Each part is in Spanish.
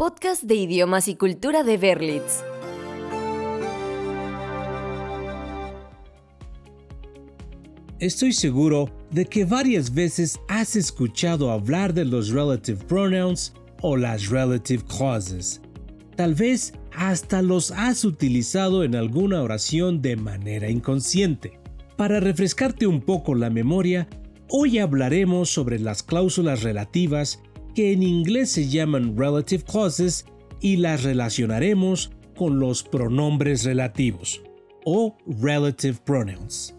podcast de idiomas y cultura de Berlitz. Estoy seguro de que varias veces has escuchado hablar de los relative pronouns o las relative clauses. Tal vez hasta los has utilizado en alguna oración de manera inconsciente. Para refrescarte un poco la memoria, hoy hablaremos sobre las cláusulas relativas que en inglés se llaman relative clauses y las relacionaremos con los pronombres relativos o relative pronouns.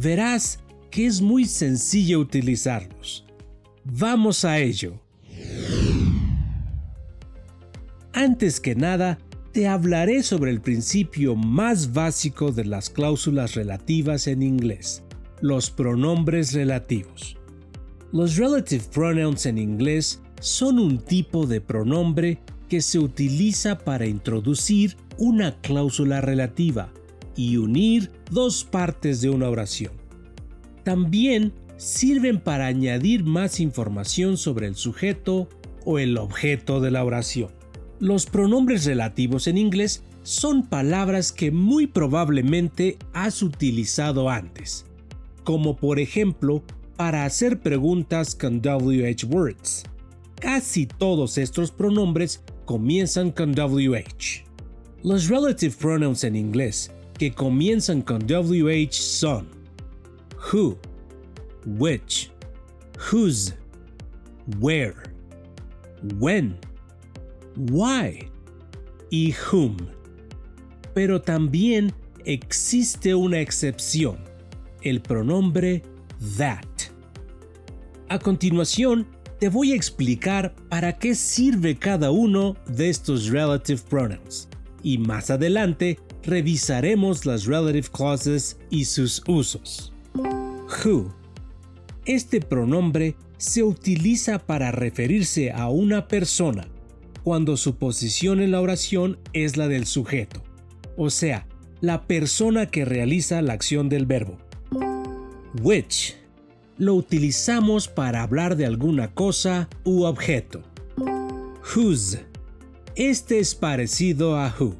Verás que es muy sencillo utilizarlos. Vamos a ello. Antes que nada, te hablaré sobre el principio más básico de las cláusulas relativas en inglés, los pronombres relativos. Los relative pronouns en inglés son un tipo de pronombre que se utiliza para introducir una cláusula relativa y unir dos partes de una oración. También sirven para añadir más información sobre el sujeto o el objeto de la oración. Los pronombres relativos en inglés son palabras que muy probablemente has utilizado antes, como por ejemplo para hacer preguntas con WH words Casi todos estos pronombres comienzan con WH. Los relative pronouns en inglés que comienzan con WH son who, which, whose, where, when, why y whom. Pero también existe una excepción, el pronombre that. A continuación, te voy a explicar para qué sirve cada uno de estos relative pronouns y más adelante revisaremos las relative clauses y sus usos. Who. Este pronombre se utiliza para referirse a una persona cuando su posición en la oración es la del sujeto, o sea, la persona que realiza la acción del verbo. Which lo utilizamos para hablar de alguna cosa u objeto. Whose. Este es parecido a who.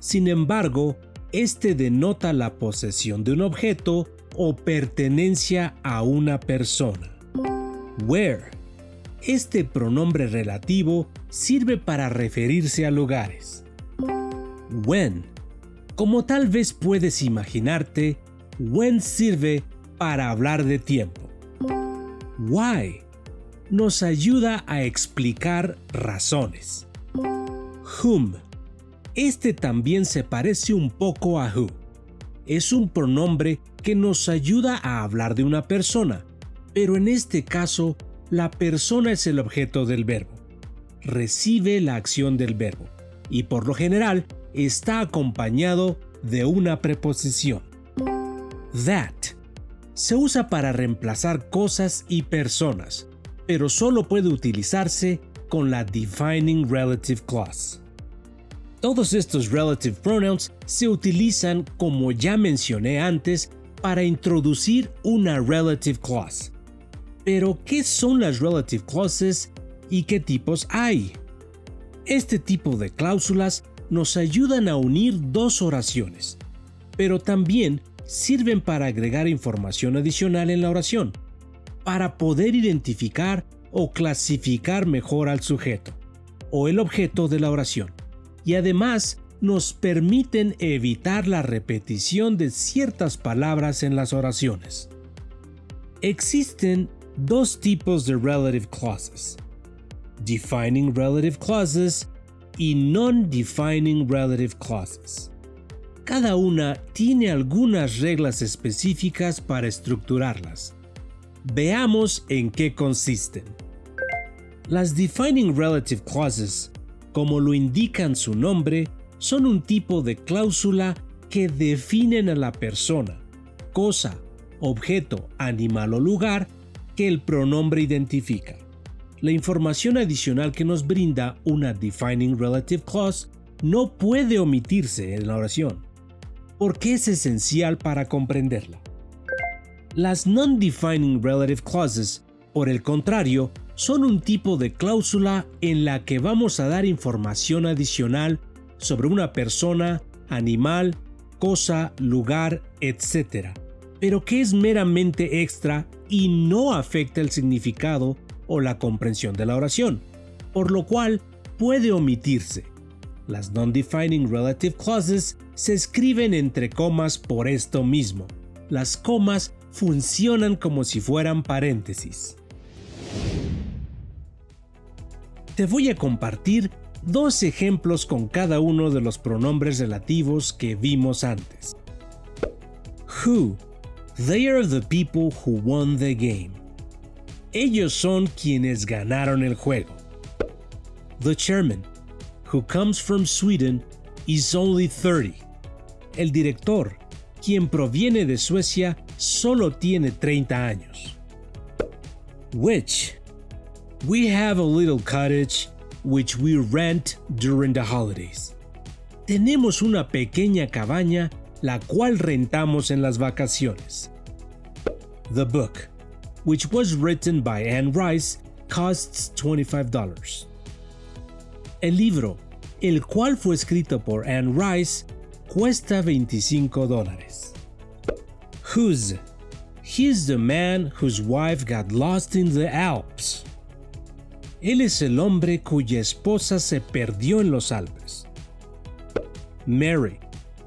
Sin embargo, este denota la posesión de un objeto o pertenencia a una persona. Where. Este pronombre relativo sirve para referirse a lugares. When. Como tal vez puedes imaginarte, when sirve para hablar de tiempo. Why nos ayuda a explicar razones. Whom. Este también se parece un poco a who. Es un pronombre que nos ayuda a hablar de una persona, pero en este caso la persona es el objeto del verbo. Recibe la acción del verbo y por lo general está acompañado de una preposición. That se usa para reemplazar cosas y personas, pero solo puede utilizarse con la Defining Relative Clause. Todos estos relative pronouns se utilizan, como ya mencioné antes, para introducir una relative clause. Pero, ¿qué son las relative clauses y qué tipos hay? Este tipo de cláusulas nos ayudan a unir dos oraciones, pero también sirven para agregar información adicional en la oración, para poder identificar o clasificar mejor al sujeto o el objeto de la oración. Y además nos permiten evitar la repetición de ciertas palabras en las oraciones. Existen dos tipos de relative clauses. Defining relative clauses y non-defining relative clauses. Cada una tiene algunas reglas específicas para estructurarlas. Veamos en qué consisten. Las Defining Relative Clauses, como lo indican su nombre, son un tipo de cláusula que definen a la persona, cosa, objeto, animal o lugar que el pronombre identifica. La información adicional que nos brinda una Defining Relative Clause no puede omitirse en la oración porque es esencial para comprenderla. Las Non-Defining Relative Clauses, por el contrario, son un tipo de cláusula en la que vamos a dar información adicional sobre una persona, animal, cosa, lugar, etc., pero que es meramente extra y no afecta el significado o la comprensión de la oración, por lo cual puede omitirse. Las non-defining relative clauses se escriben entre comas por esto mismo. Las comas funcionan como si fueran paréntesis. Te voy a compartir dos ejemplos con cada uno de los pronombres relativos que vimos antes. Who. They are the people who won the game. Ellos son quienes ganaron el juego. The chairman, who comes from Sweden, is only 30. El director, quien proviene de Suecia, solo tiene 30 años. Which. We have a little cottage which we rent during the holidays. Tenemos una pequeña cabaña la cual rentamos en las vacaciones. The book, which was written by Anne Rice, costs $25. El libro, el cual fue escrito por Anne Rice, cuesta 25 dólares. Whose? He's the man whose wife got lost in the Alps. Él es el hombre cuya esposa se perdió en los Alpes. Mary,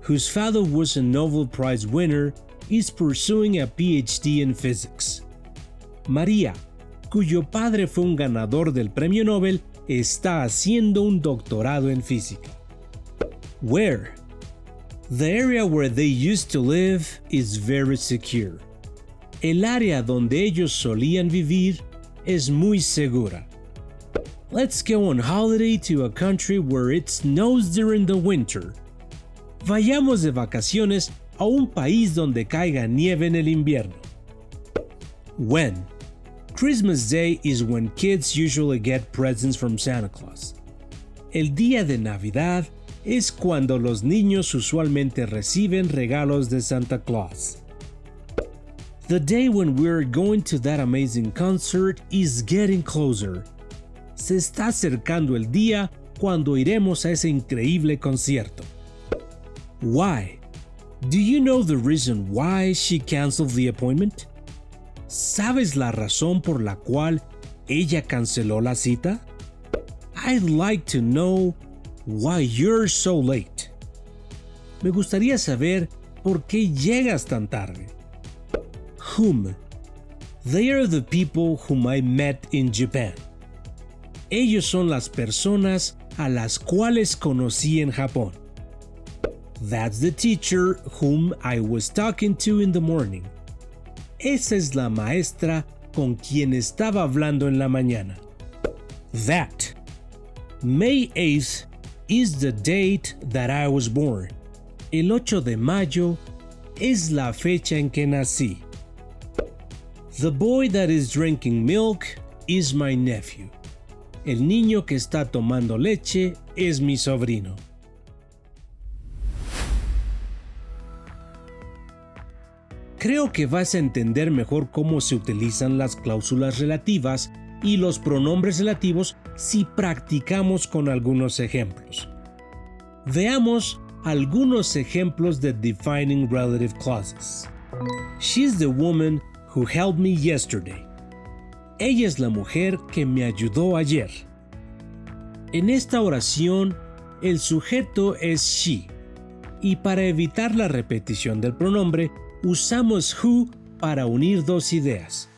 whose father was a Nobel Prize winner, is pursuing a PhD in physics. María, cuyo padre fue un ganador del premio Nobel, está haciendo un doctorado en física. Where? The area where they used to live is very secure. El área donde ellos solían vivir es muy segura. Let's go on holiday to a country where it snows during the winter. Vayamos de vacaciones a un país donde caiga nieve en el invierno. When? Christmas Day is when kids usually get presents from Santa Claus. El día de Navidad es cuando los niños usualmente reciben regalos de Santa Claus. The day when we're going to that amazing concert is getting closer se está acercando el día cuando iremos a ese increíble concierto. Why? Do you know the reason why she canceled the appointment? ¿Sabes la razón por la cual ella canceló la cita? I'd like to know why you're so late. Me gustaría saber por qué llegas tan tarde. Whom? They are the people whom I met in Japan. Ellos son las personas a las cuales conocí en Japón. That's the teacher whom I was talking to in the morning. Esa es la maestra con quien estaba hablando en la mañana. That. May 8th is the date that I was born. El 8 de mayo es la fecha en que nací. The boy that is drinking milk is my nephew. El niño que está tomando leche es mi sobrino. Creo que vas a entender mejor cómo se utilizan las cláusulas relativas y los pronombres relativos si practicamos con algunos ejemplos. Veamos algunos ejemplos de defining relative clauses. She's the woman who helped me yesterday. Ella es la mujer que me ayudó ayer. En esta oración, el sujeto es she, y para evitar la repetición del pronombre, usamos who para unir dos ideas,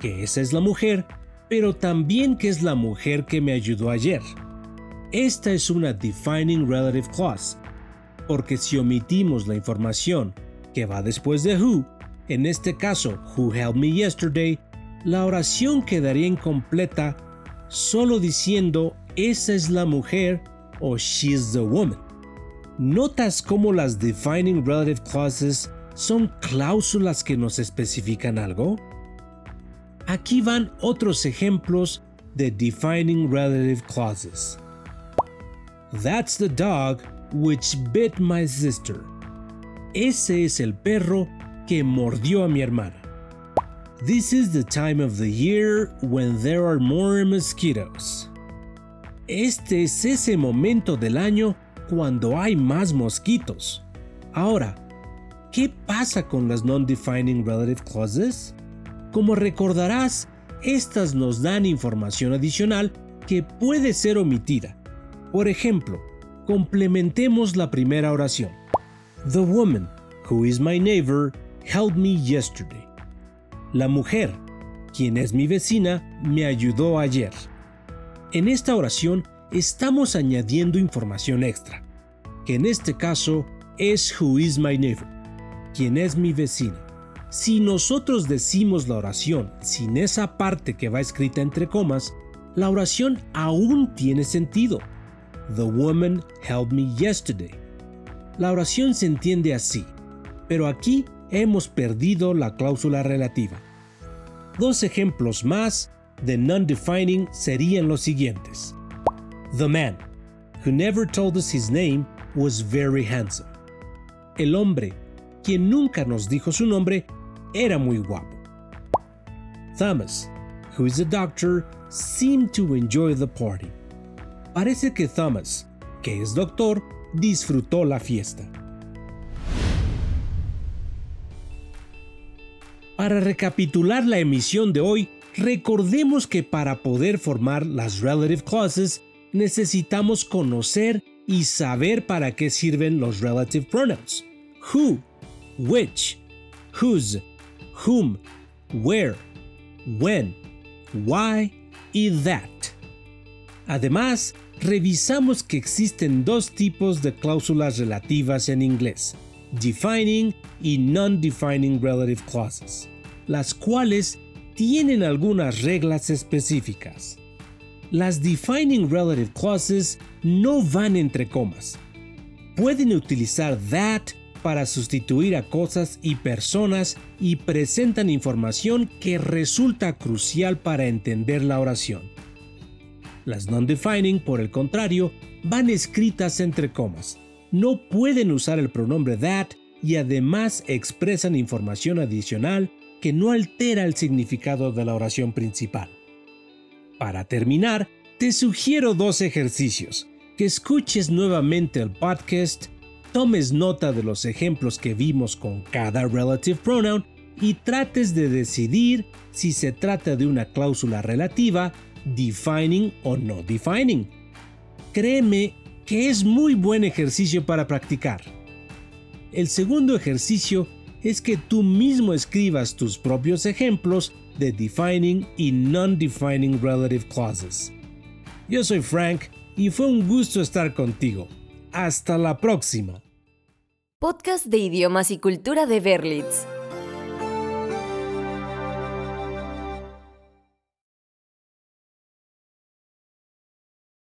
que esa es la mujer, pero también que es la mujer que me ayudó ayer. Esta es una defining relative clause, porque si omitimos la información que va después de who, en este caso who helped me yesterday, la oración quedaría incompleta solo diciendo esa es la mujer o she's the woman. ¿Notas cómo las defining relative clauses son cláusulas que nos especifican algo? Aquí van otros ejemplos de defining relative clauses. That's the dog which bit my sister. Ese es el perro que mordió a mi hermana. This is the time of the year when there are more mosquitoes. Este es ese momento del año cuando hay más mosquitos. Ahora, ¿qué pasa con las non-defining relative clauses? Como recordarás, estas nos dan información adicional que puede ser omitida. Por ejemplo, complementemos la primera oración. The woman, who is my neighbor, helped me yesterday. La mujer, quien es mi vecina, me ayudó ayer. En esta oración estamos añadiendo información extra, que en este caso es who is my neighbor, quien es mi vecina. Si nosotros decimos la oración sin esa parte que va escrita entre comas, la oración aún tiene sentido. The woman helped me yesterday. La oración se entiende así, pero aquí hemos perdido la cláusula relativa. Dos ejemplos más de non-defining serían los siguientes. The man, who never told us his name, was very handsome. El hombre, quien nunca nos dijo su nombre, era muy guapo. Thomas, who is a doctor, seemed to enjoy the party. Parece que Thomas, que es doctor, disfrutó la fiesta. Para recapitular la emisión de hoy, recordemos que para poder formar las relative clauses necesitamos conocer y saber para qué sirven los relative pronouns. Who, which, whose, whom, where, when, why y that. Además, revisamos que existen dos tipos de cláusulas relativas en inglés, defining y non-defining relative clauses, las cuales tienen algunas reglas específicas. Las defining relative clauses no van entre comas. Pueden utilizar that para sustituir a cosas y personas y presentan información que resulta crucial para entender la oración. Las non-defining, por el contrario, van escritas entre comas. No pueden usar el pronombre that y además expresan información adicional que no altera el significado de la oración principal. Para terminar, te sugiero dos ejercicios. Que escuches nuevamente el podcast tomes nota de los ejemplos que vimos con cada relative pronoun y trates de decidir si se trata de una cláusula relativa, defining o no defining. Créeme que es muy buen ejercicio para practicar. El segundo ejercicio es que tú mismo escribas tus propios ejemplos de defining y non-defining relative clauses. Yo soy Frank y fue un gusto estar contigo. Hasta la próxima. Podcast de idiomas y cultura de Berlitz.